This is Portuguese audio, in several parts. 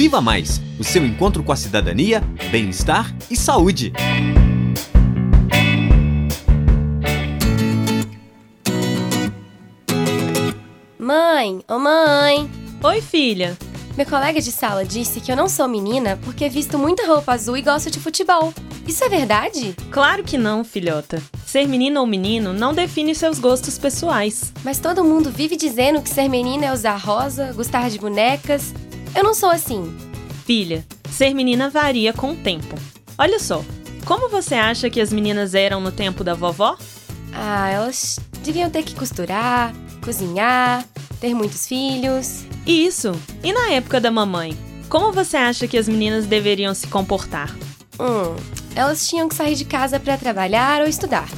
Viva Mais o seu encontro com a cidadania, bem-estar e saúde. Mãe, ô oh mãe! Oi, filha. Meu colega de sala disse que eu não sou menina porque visto muita roupa azul e gosto de futebol. Isso é verdade? Claro que não, filhota. Ser menina ou menino não define seus gostos pessoais. Mas todo mundo vive dizendo que ser menina é usar rosa, gostar de bonecas. Eu não sou assim. Filha, ser menina varia com o tempo. Olha só, como você acha que as meninas eram no tempo da vovó? Ah, elas deviam ter que costurar, cozinhar, ter muitos filhos. Isso! E na época da mamãe? Como você acha que as meninas deveriam se comportar? Hum, elas tinham que sair de casa para trabalhar ou estudar.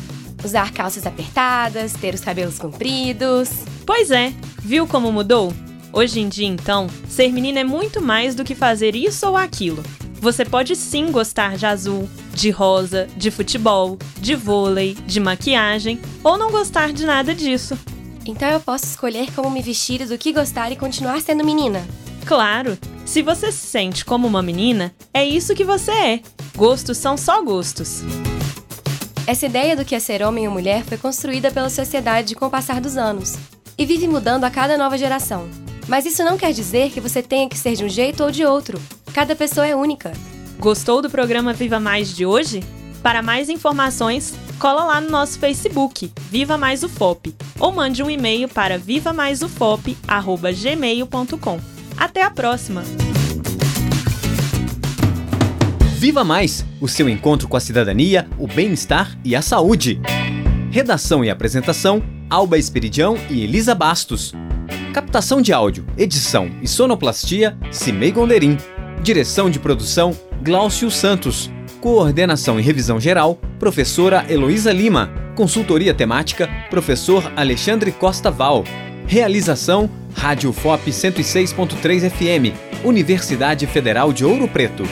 Usar calças apertadas, ter os cabelos compridos. Pois é, viu como mudou? Hoje em dia, então, ser menina é muito mais do que fazer isso ou aquilo. Você pode sim gostar de azul, de rosa, de futebol, de vôlei, de maquiagem ou não gostar de nada disso. Então eu posso escolher como me vestir, do que gostar e continuar sendo menina. Claro! Se você se sente como uma menina, é isso que você é. Gostos são só gostos. Essa ideia do que é ser homem ou mulher foi construída pela sociedade com o passar dos anos e vive mudando a cada nova geração. Mas isso não quer dizer que você tenha que ser de um jeito ou de outro. Cada pessoa é única. Gostou do programa Viva Mais de hoje? Para mais informações, cola lá no nosso Facebook, Viva Mais UFOP, ou mande um e-mail para vivamaisufop@gmail.com. Até a próxima. Viva Mais, o seu encontro com a cidadania, o bem-estar e a saúde. Redação e apresentação: Alba Esperidião e Elisa Bastos. Captação de áudio, edição e sonoplastia: Cimei Gonderim. Direção de produção: Glaucio Santos. Coordenação e revisão geral, professora Heloísa Lima. Consultoria temática, professor Alexandre Costa Val. Realização, Rádio FOP 106.3 FM, Universidade Federal de Ouro Preto.